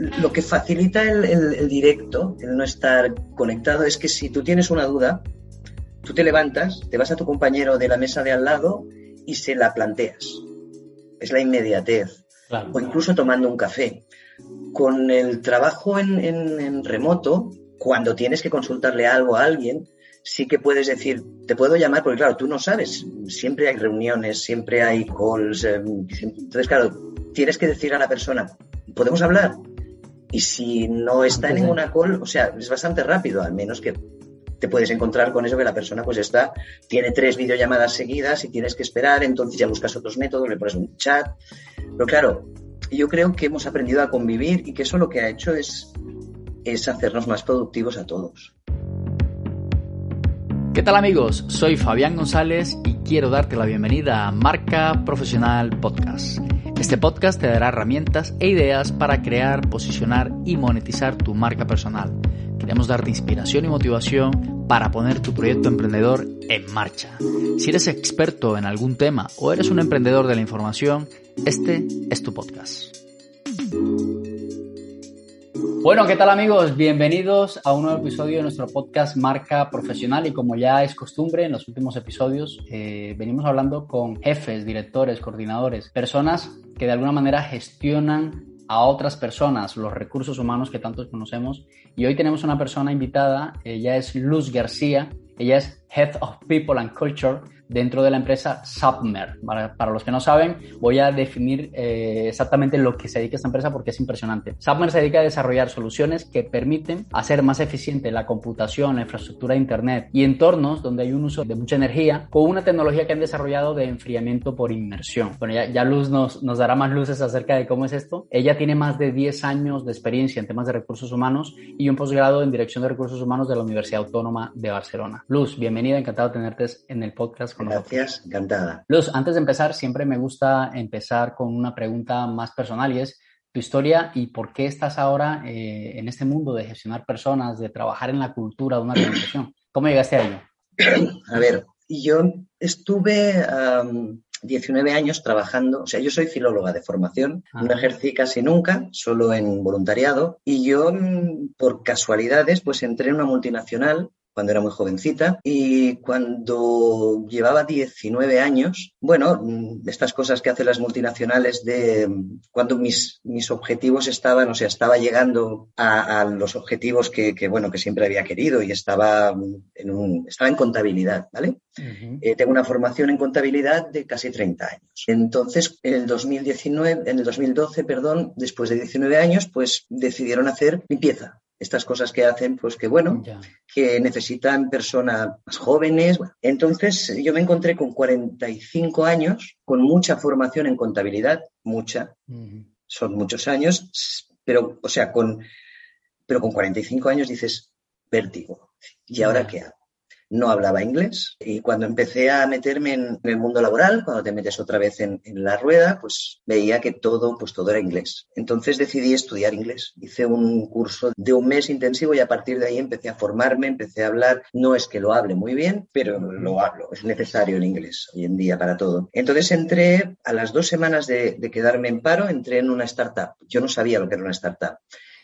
lo que facilita el, directo, el no estar conectado, es que si tú tienes una duda, tú te levantas, te vas a tu compañero de la mesa de al lado y se la planteas. Es la inmediatez. O incluso tomando un café. Con el trabajo en, remoto, cuando tienes que consultarle algo a alguien, sí que puedes decir, te puedo llamar, porque claro, tú no sabes, siempre hay reuniones, siempre hay calls, eh, entonces claro, tienes que decir a la persona, ¿podemos hablar? Y si no está en ninguna call, o sea, es bastante rápido, al menos que te puedes encontrar con eso que la persona pues está, tiene tres videollamadas seguidas y tienes que esperar, entonces ya buscas otros métodos, le pones un chat. Pero claro, yo creo que hemos aprendido a convivir y que eso lo que ha hecho es, es hacernos más productivos a todos. ¿Qué tal amigos? Soy Fabián González y quiero darte la bienvenida a Marca Profesional Podcast este podcast te dará herramientas e ideas para crear, posicionar y monetizar tu marca personal. Queremos darte inspiración y motivación para poner tu proyecto emprendedor en marcha. Si eres experto en algún tema o eres un emprendedor de la información, este es tu podcast. Bueno, ¿qué tal amigos? Bienvenidos a un nuevo episodio de nuestro podcast Marca Profesional y como ya es costumbre en los últimos episodios, eh, venimos hablando con jefes, directores, coordinadores, personas que de alguna manera gestionan a otras personas los recursos humanos que tantos conocemos. Y hoy tenemos una persona invitada, ella es Luz García, ella es Head of People and Culture dentro de la empresa Submer. Para, los que no saben, voy a definir eh, exactamente lo que se dedica a esta empresa porque es impresionante. Submer se dedica a desarrollar soluciones que permiten hacer más eficiente la computación, la infraestructura de Internet y entornos donde hay un uso de mucha energía con una tecnología que han desarrollado de enfriamiento por inmersión. Bueno, ya, Luz nos, nos dará más luces acerca de cómo es esto. Ella tiene más de 10 años de experiencia en temas de recursos humanos y un posgrado en Dirección de Recursos Humanos de la Universidad Autónoma de Barcelona. Luz, bienvenida, encantado de tenerte en el podcast Gracias, encantada. Luz, antes de empezar, siempre me gusta empezar con una pregunta más personal y es tu historia y por qué estás ahora eh, en este mundo de gestionar personas, de trabajar en la cultura de una organización. ¿Cómo llegaste a ello? A ver, yo estuve 19 años trabajando, o sea, yo soy filóloga de formación, no ah. ejercí casi nunca, solo en voluntariado, y yo mm, por casualidades pues entré en una multinacional cuando era muy jovencita y cuando llevaba 19 años, bueno, mm, estas cosas que hacen las multinacionales de mm, cuando mis, mis objetivos estaban, o sea, estaba llegando a, los objetivos que, bueno, que siempre había querido y estaba mm, en, un, estaba en contabilidad, ¿vale? Eh, tengo una formación en contabilidad de casi 30 años. Entonces, en el 2019, en el 2012, perdón, después de 19 años, pues decidieron hacer limpieza estas cosas que hacen, pues que bueno, que necesitan personas más jóvenes. Entonces yo me encontré con 45 años, con mucha formación en contabilidad, mucha, son muchos años, pero, o sea, con, pero con 45 años dices, vértigo. ¿Y ahora qué hago? No hablaba inglés y cuando empecé a meterme en, el mundo laboral, cuando te metes otra vez en, la rueda, pues veía que todo, pues todo era inglés. Entonces decidí estudiar inglés. Hice un curso de un mes intensivo y a partir de ahí empecé a formarme, empecé a hablar. No es que lo hable muy bien, pero lo hablo. Es necesario el inglés hoy en día para todo. Entonces entré a las dos semanas de, de quedarme en paro, entré en una startup. Yo no sabía lo que era una startup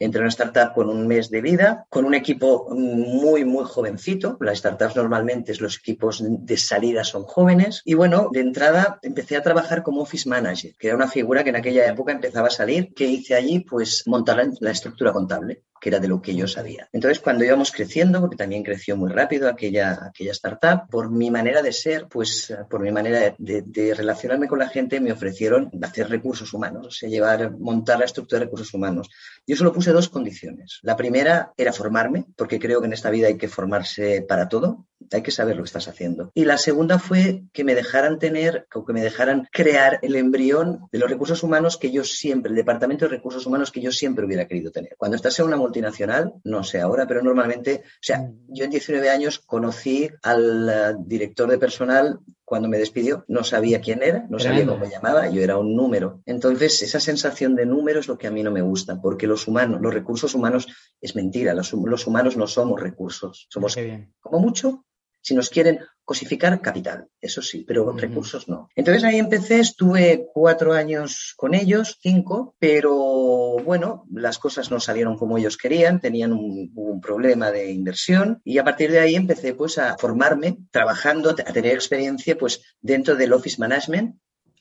entre una startup con un mes de vida, con un equipo muy, muy jovencito. Las startups normalmente los equipos de salida son jóvenes. Y bueno, de entrada empecé a trabajar como office manager, que era una figura que en aquella época empezaba a salir. ¿Qué hice allí? Pues montar la estructura contable que era de lo que yo sabía. Entonces, cuando íbamos creciendo, porque también creció muy rápido aquella, aquella startup, por mi manera de ser, pues por mi manera de, relacionarme con la gente, me ofrecieron hacer recursos humanos, o sea, llevar, montar la estructura de recursos humanos. Yo solo puse dos condiciones. La primera era formarme, porque creo que en esta vida hay que formarse para todo, hay que saber lo que estás haciendo. Y la segunda fue que me dejaran tener, o que me dejaran crear el embrión de los recursos humanos que yo siempre, el departamento de recursos humanos que yo siempre hubiera querido tener. Cuando estás en una multinacional, no sé ahora, pero normalmente, o sea, yo en 19 años conocí al eh, director de personal cuando me despidió, no sabía quién era, no sabía cómo me llamaba, yo era un número. Entonces, esa sensación de número es lo que a mí no me gusta, porque los humanos, los recursos humanos es mentira, los, humanos no somos recursos, somos como mucho Si nos quieren cosificar capital, eso sí, pero recursos no. Entonces ahí empecé, estuve cuatro años con ellos, cinco, pero bueno, las cosas no salieron como ellos querían, tenían un, un problema de inversión y a partir de ahí empecé pues a formarme, trabajando, a tener experiencia pues dentro del office management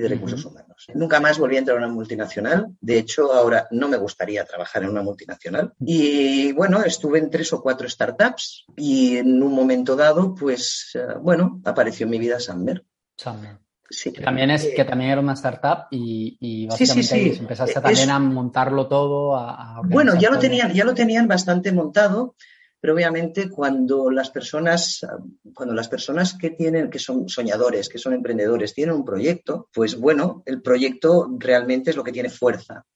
y de recursos humanos. Nunca más volví a entrar a una multinacional. De hecho, ahora no me gustaría trabajar en una multinacional. Y bueno, estuve en tres o cuatro startups y en un momento dado, pues eh, bueno, apareció en mi vida Samber. Samber. Sí. Que también, es, que también era una startup y, y básicamente sí, sí, empezaste también a montarlo todo. A, bueno, ya lo, tenían, ya lo tenían bastante montado pero obviamente cuando las personas, cuando las personas que tienen, que son soñadores, que son emprendedores, tienen un proyecto, pues bueno, el proyecto realmente es lo que tiene fuerza.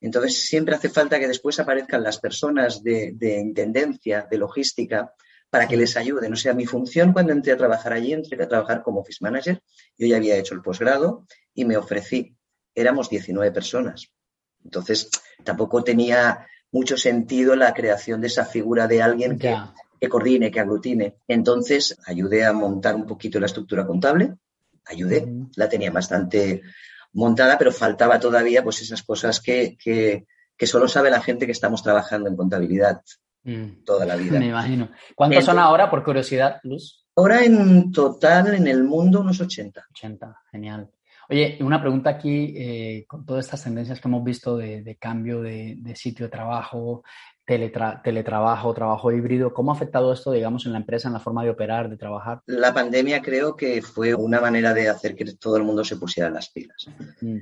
Entonces siempre hace falta que después aparezcan las personas de, de intendencia, de logística, para que les ayuden. O sea, mi función cuando entré a trabajar allí, entré a trabajar como office manager, yo ya había hecho el posgrado y me ofrecí. Éramos 19 personas. Entonces, tampoco tenía mucho sentido la creación de esa figura de alguien que, que, coordine, que aglutine. Entonces, ayudé a montar un poquito la estructura contable, ayudé, la tenía bastante montada, pero faltaba todavía pues esas cosas que, que, que solo sabe la gente que estamos trabajando en contabilidad mm. toda la vida. Me imagino. ¿Cuántos son ahora, por curiosidad, Luz? Ahora en total en el mundo unos 80. 80, genial. Oye, una pregunta aquí, eh, con todas estas tendencias que hemos visto de, cambio de, sitio de trabajo, teletrabajo, trabajo híbrido, ¿cómo ha afectado esto, digamos, en la empresa, en la forma de operar, de trabajar? La pandemia creo que fue una manera de hacer que todo el mundo se pusiera las pilas.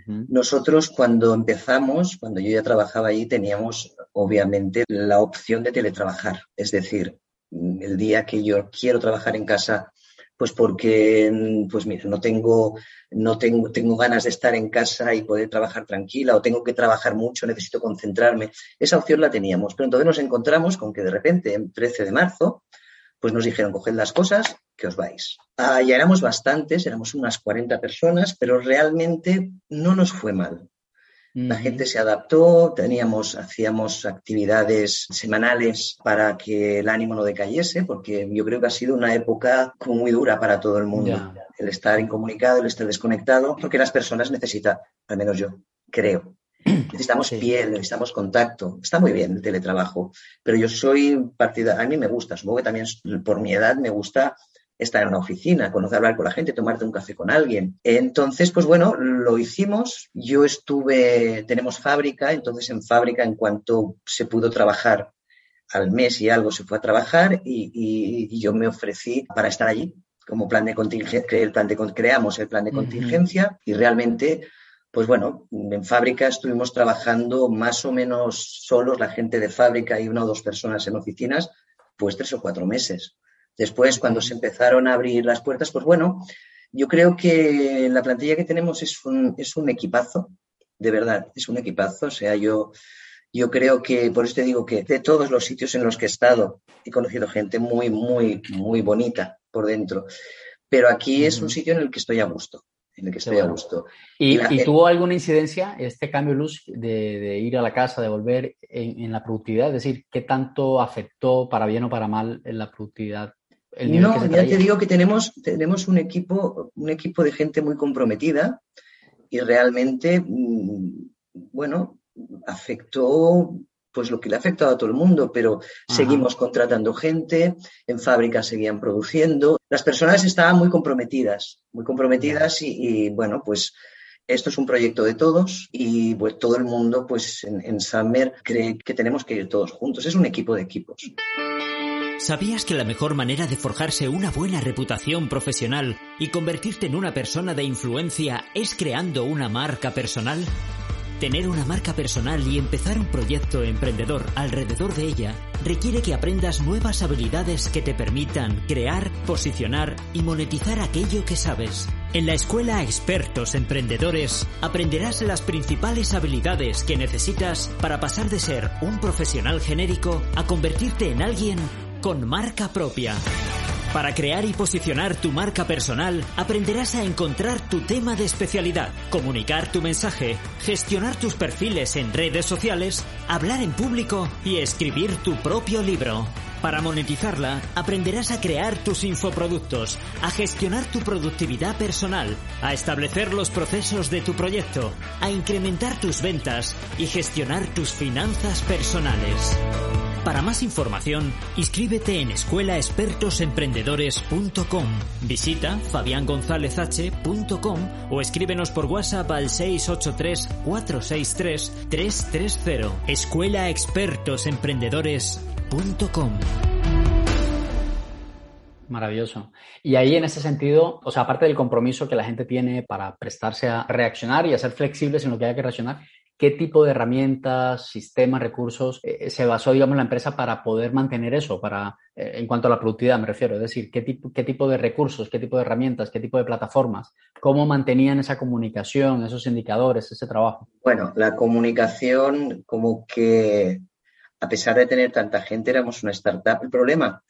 Nosotros cuando empezamos, cuando yo ya trabajaba allí, teníamos obviamente la opción de teletrabajar. Es decir, el día que yo quiero trabajar en casa pues porque, pues mira, no tengo, no tengo, tengo ganas de estar en casa y poder trabajar tranquila o tengo que trabajar mucho, necesito concentrarme. Esa opción la teníamos, pero entonces nos encontramos con que de repente, en 13 de marzo, pues nos dijeron, coged las cosas, que os vais. Ah, ya éramos bastantes, éramos unas 40 personas, pero realmente no nos fue mal. La gente se adaptó, teníamos, hacíamos actividades semanales para que el ánimo no decayese, porque yo creo que ha sido una época muy dura para todo el mundo. El estar incomunicado, el estar desconectado, porque las personas necesitan, al menos yo creo, necesitamos piel, necesitamos contacto. Está muy bien el teletrabajo, pero yo soy partida, a mí me gusta, supongo que también por mi edad me gusta estar en una oficina, conocer, hablar con la gente, tomarte un café con alguien. Entonces, pues bueno, lo hicimos. Yo estuve, tenemos fábrica, entonces en fábrica, en cuanto se pudo trabajar al mes y algo, se fue a trabajar y, yo me ofrecí para estar allí como plan de contingencia, el plan de, creamos el plan de contingencia y realmente pues bueno, en fábrica estuvimos trabajando más o menos solos, la gente de fábrica y una o dos personas en oficinas, pues tres o cuatro meses. Después, cuando se empezaron a abrir las puertas, pues bueno, yo creo que la plantilla que tenemos es un, es un equipazo, de verdad, es un equipazo. O sea, yo, yo creo que, por eso te digo que de todos los sitios en los que he estado, he conocido gente muy, muy, muy bonita por dentro. Pero aquí es un sitio en el que estoy a gusto en el que estoy a gusto. ¿Y, tuvo alguna incidencia este cambio de luz de, ir a la casa, de volver en, en, la productividad? Es decir, ¿qué tanto afectó para bien o para mal en la productividad no, ya te digo que tenemos, tenemos un, equipo, un equipo de gente muy comprometida y realmente, mm, bueno, afectó pues lo que le ha afectado a todo el mundo, pero seguimos contratando gente, en fábricas seguían produciendo. Las personas estaban muy comprometidas, muy comprometidas y, bueno, pues esto es un proyecto de todos y pues todo el mundo pues en, en Summer cree que tenemos que ir todos juntos. Es un equipo de equipos. ¿Sabías que la mejor manera de forjarse una buena reputación profesional y convertirte en una persona de influencia es creando una marca personal? Tener una marca personal y empezar un proyecto emprendedor alrededor de ella requiere que aprendas nuevas habilidades que te permitan crear, posicionar y monetizar aquello que sabes. En la escuela Expertos Emprendedores aprenderás las principales habilidades que necesitas para pasar de ser un profesional genérico a convertirte en alguien con marca propia. Para crear y posicionar tu marca personal, aprenderás a encontrar tu tema de especialidad, comunicar tu mensaje, gestionar tus perfiles en redes sociales, hablar en público y escribir tu propio libro. Para monetizarla, aprenderás a crear tus infoproductos, a gestionar tu productividad personal, a establecer los procesos de tu proyecto, a incrementar tus ventas y gestionar tus finanzas personales. Para más información, inscríbete en escuelaexpertosemprendedores.com. Visita fabiangonzalezh.com o escríbenos por WhatsApp al 683-463-330. Escuelaexpertosemprendedores.com. Maravilloso. Y ahí en ese sentido, o sea, aparte del compromiso que la gente tiene para prestarse a reaccionar y a ser flexibles en lo que haya que reaccionar, ¿Qué tipo de herramientas, sistemas, recursos eh, se basó, digamos, la empresa para poder mantener eso, para, eh, en cuanto a la productividad me refiero? Es decir, ¿qué tipo, ¿qué tipo de recursos, qué tipo de herramientas, qué tipo de plataformas? ¿Cómo mantenían esa comunicación, esos indicadores, ese trabajo? Bueno, la comunicación como que, a pesar de tener tanta gente, éramos una startup. El problema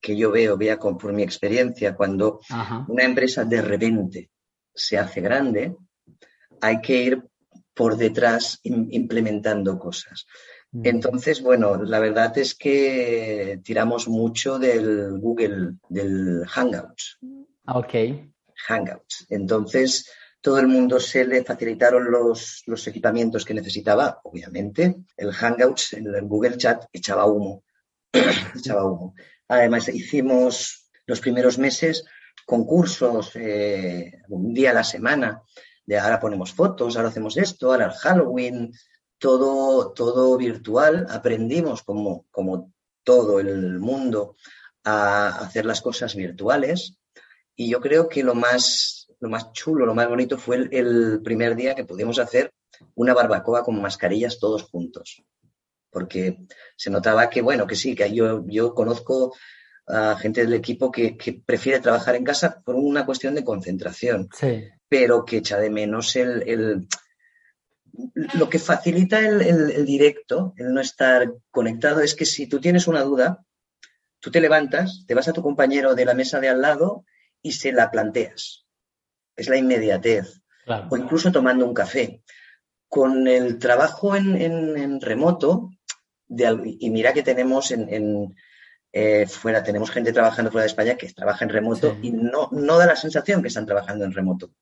que yo veo, vea por mi experiencia, cuando una empresa de repente se hace grande, hay que ir por detrás implementando cosas. Mm. Entonces, bueno, la verdad es que tiramos mucho del Google, del Hangouts. Ah, ok. Hangouts. Entonces, todo el mundo se le facilitaron los, equipamientos que necesitaba, obviamente. El Hangouts, el, Google Chat, echaba humo. echaba humo. Además, hicimos los primeros meses concursos eh, un día a la semana de ahora ponemos fotos, ahora hacemos esto, ahora el Halloween, todo, todo virtual. Aprendimos como, como todo el mundo a hacer las cosas virtuales y yo creo que lo más, lo más chulo, lo más bonito fue el, primer día que pudimos hacer una barbacoa con mascarillas todos juntos. Porque se notaba que, bueno, que sí, que yo, yo conozco a gente del equipo que, que, prefiere trabajar en casa por una cuestión de concentración. Sí pero que echa de menos el, lo que facilita el, directo, el no estar conectado, es que si tú tienes una duda, tú te levantas, te vas a tu compañero de la mesa de al lado y se la planteas. Es la inmediatez. O incluso tomando un café. Con el trabajo en, remoto, y mira que tenemos en, eh, fuera, tenemos gente trabajando fuera de España que trabaja en remoto y no, no da la sensación que están trabajando en remoto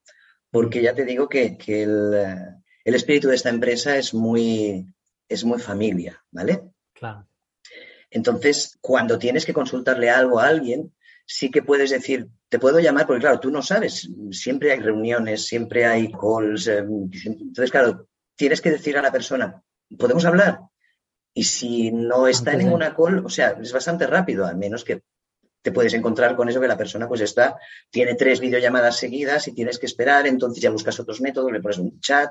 porque ya te digo que, el, espíritu de esta empresa es muy, es muy familia, ¿vale? Claro. Entonces, cuando tienes que consultarle algo a alguien, sí que puedes decir, te puedo llamar, porque claro, tú no sabes, siempre hay reuniones, siempre hay calls. Eh, entonces, claro, tienes que decir a la persona, ¿podemos hablar? Y si no está en ninguna call, o sea, es bastante rápido, al menos que te puedes encontrar con eso que la persona pues está, tiene tres videollamadas seguidas y tienes que esperar, entonces ya buscas otros métodos, le pones un chat.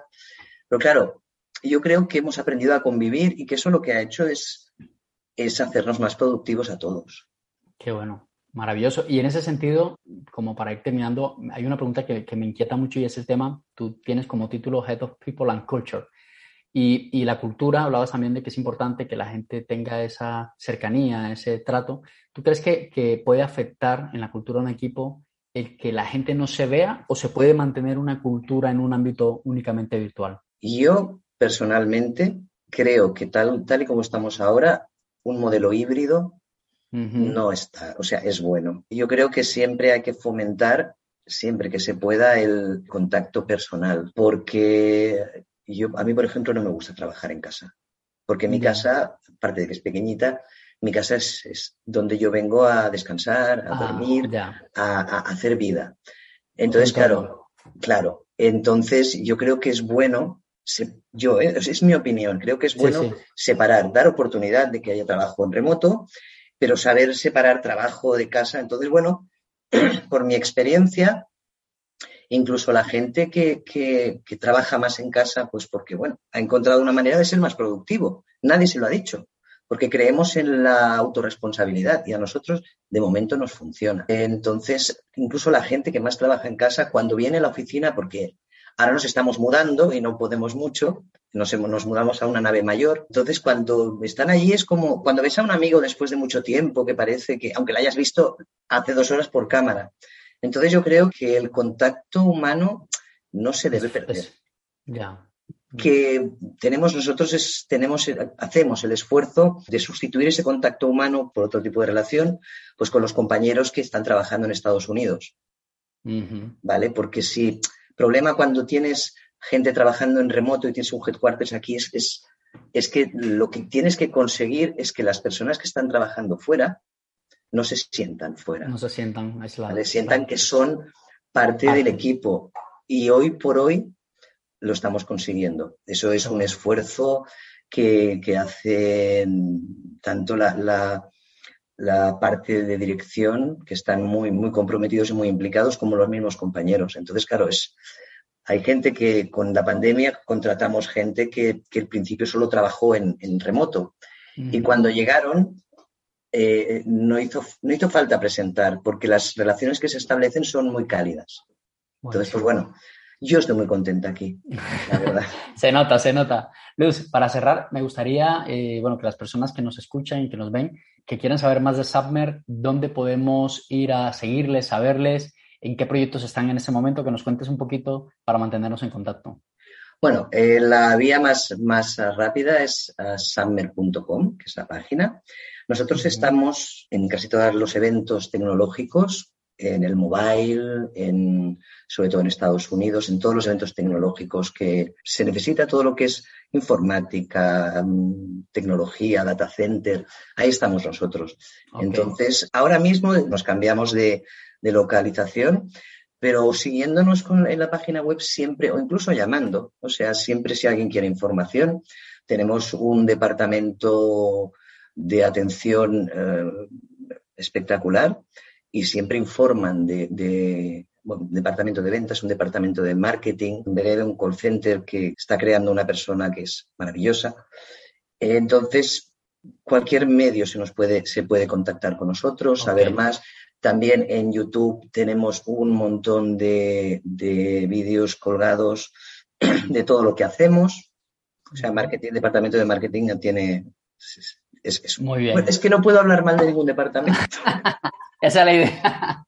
Pero claro, yo creo que hemos aprendido a convivir y que eso lo que ha hecho es, es hacernos más productivos a todos. Qué bueno, maravilloso. Y en ese sentido, como para ir terminando, hay una pregunta que, que me inquieta mucho y es el tema, tú tienes como título Head of People and Culture. Y, la cultura, hablabas también de que es importante que la gente tenga esa cercanía, ese trato. ¿Tú crees que, puede afectar en la cultura de un equipo el que la gente no se vea o se puede mantener una cultura en un ámbito únicamente virtual? Yo personalmente creo que tal, tal y como estamos ahora, un modelo híbrido no está, o sea, es bueno. Yo creo que siempre hay que fomentar siempre que se pueda el contacto personal, porque y yo, a mí, por ejemplo, no me gusta trabajar en casa, porque mi casa, aparte de que es pequeñita, mi casa es, donde yo vengo a descansar, a ah, dormir, a, hacer vida. Entonces, claro, claro. Entonces, yo creo que es bueno, yo, eh, es, mi opinión, creo que es bueno separar, dar oportunidad de que haya trabajo en remoto, pero saber separar trabajo de casa. Entonces, bueno, por mi experiencia, incluso la gente que, trabaja más en casa, pues porque, bueno, ha encontrado una manera de ser más productivo. Nadie se lo ha dicho, porque creemos en la autorresponsabilidad y a nosotros de momento nos funciona. Entonces, incluso la gente que más trabaja en casa, cuando viene a la oficina, porque ahora nos estamos mudando y no podemos mucho, nos, nos mudamos a una nave mayor. Entonces, cuando están allí es como cuando ves a un amigo después de mucho tiempo que parece que, aunque la hayas visto hace dos horas por cámara, entonces yo creo que el contacto humano no se debe perder. ya. que tenemos nosotros es, tenemos, hacemos el esfuerzo de sustituir ese contacto humano por otro tipo de relación, pues con los compañeros que están trabajando en Estados Unidos. ¿Vale? Porque si, problema cuando tienes gente trabajando en remoto y tienes un headquarters aquí es, es, es que lo que tienes que conseguir es que las personas que están trabajando fuera no se sientan fuera. No se sientan aislados. Sientan que son parte del equipo. Y hoy por hoy lo estamos consiguiendo. Eso es un esfuerzo que, hace tanto la, la, parte de dirección, que están muy, muy comprometidos y muy implicados, como los mismos compañeros. Entonces, claro, es, hay gente que con la pandemia contratamos gente que, que al principio solo trabajó en, remoto. Y cuando llegaron, eh, no, hizo, no hizo falta presentar, porque las relaciones que se establecen son muy cálidas. Entonces, pues bueno, yo estoy muy contenta aquí, la verdad. se nota, se nota. Luz, para cerrar, me gustaría, eh, bueno, que las personas que nos escuchan y que nos ven, que quieran saber más de Submer, ¿dónde podemos ir a seguirles, saberles, en qué proyectos están en ese momento? Que nos cuentes un poquito para mantenernos en contacto. Bueno, eh, la vía más, más rápida es uh, summer.com, que es la página. Nosotros estamos en casi todos los eventos tecnológicos en el mobile, en, sobre todo en Estados Unidos, en todos los eventos tecnológicos que se necesita todo lo que es informática, mm, tecnología, data center, ahí estamos nosotros. Entonces, ahora mismo nos cambiamos de, localización, pero siguiéndonos con, en la página web siempre, o incluso llamando, o sea, siempre si alguien quiere información, tenemos un departamento de atención eh, espectacular y siempre informan de, un departamento de ventas, un departamento de marketing, un call center que está creando una persona que es maravillosa. Entonces, cualquier medio se nos puede, se puede contactar con nosotros, saber más. También en YouTube tenemos un montón de, de vídeos colgados de todo lo que hacemos. O sea, marketing, departamento de marketing tiene. Es, Muy bien. Es que no puedo hablar mal de ningún departamento. Esa es la idea.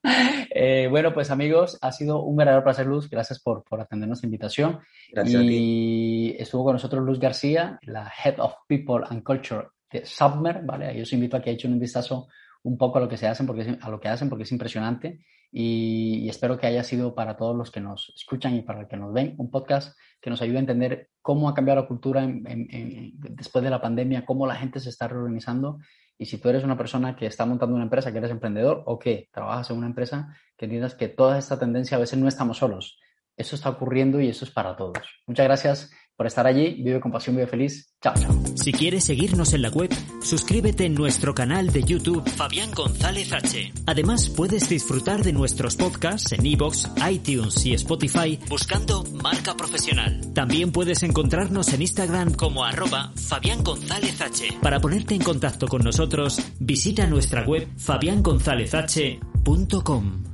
Eh, bueno, pues amigos, ha sido un verdadero placer, Luz. Gracias por, por atender nuestra invitación. Gracias y estuvo con nosotros Luz García, la Head of People and Culture de Submer, ¿vale? Yo os invito a que echen un vistazo un poco a lo que se hacen, porque a lo que hacen, porque es impresionante. Y, espero que haya sido para todos los que nos escuchan y para los que nos ven un podcast que nos ayude a entender cómo ha cambiado la cultura después de la pandemia, cómo la gente se está reorganizando y si tú eres una persona que está montando una empresa, que eres emprendedor o que trabajas en una empresa, que entiendas que toda esta tendencia a veces no estamos solos. Eso está ocurriendo y eso es para todos. Muchas gracias por estar allí. Vive con pasión, vive feliz. Chao, chao. Si quieres seguirnos en la web, suscríbete en nuestro canal de YouTube Fabián González H. Además, puedes disfrutar de nuestros podcasts en iBox, iTunes y Spotify buscando Marca Profesional. También puedes encontrarnos en Instagram como arroba Fabián González H. Para ponerte en contacto con nosotros, visita nuestra web fabiangonzalezh.com.